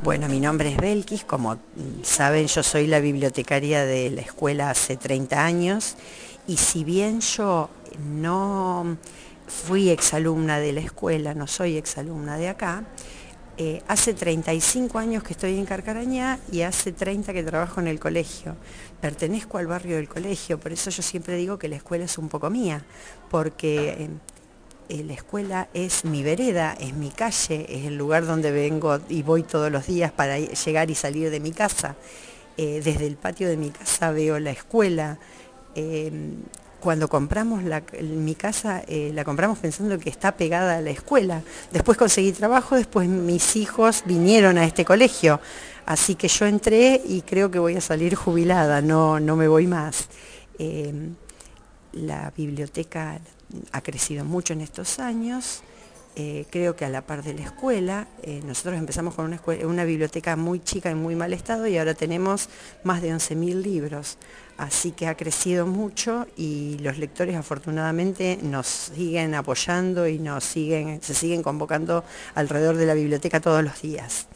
Bueno, mi nombre es Belkis, como saben yo soy la bibliotecaria de la escuela hace 30 años y si bien yo no fui exalumna de la escuela, no soy exalumna de acá, eh, hace 35 años que estoy en Carcarañá y hace 30 que trabajo en el colegio. Pertenezco al barrio del colegio, por eso yo siempre digo que la escuela es un poco mía, porque... Eh, la escuela es mi vereda, es mi calle, es el lugar donde vengo y voy todos los días para llegar y salir de mi casa. Eh, desde el patio de mi casa veo la escuela. Em, cuando compramos mi casa, eh, la compramos pensando que está pegada a la escuela. Después conseguí trabajo, después mis hijos vinieron a este colegio. Así que yo entré y creo que voy a salir jubilada, no, no me voy más. Em, la biblioteca ha crecido mucho en estos años, eh, creo que a la par de la escuela, eh, nosotros empezamos con una, biblioteca muy chica y muy mal estado y ahora tenemos más de 11.000 libros, así que ha crecido mucho y los lectores afortunadamente nos siguen apoyando y nos siguen, se siguen convocando alrededor de la biblioteca todos los días.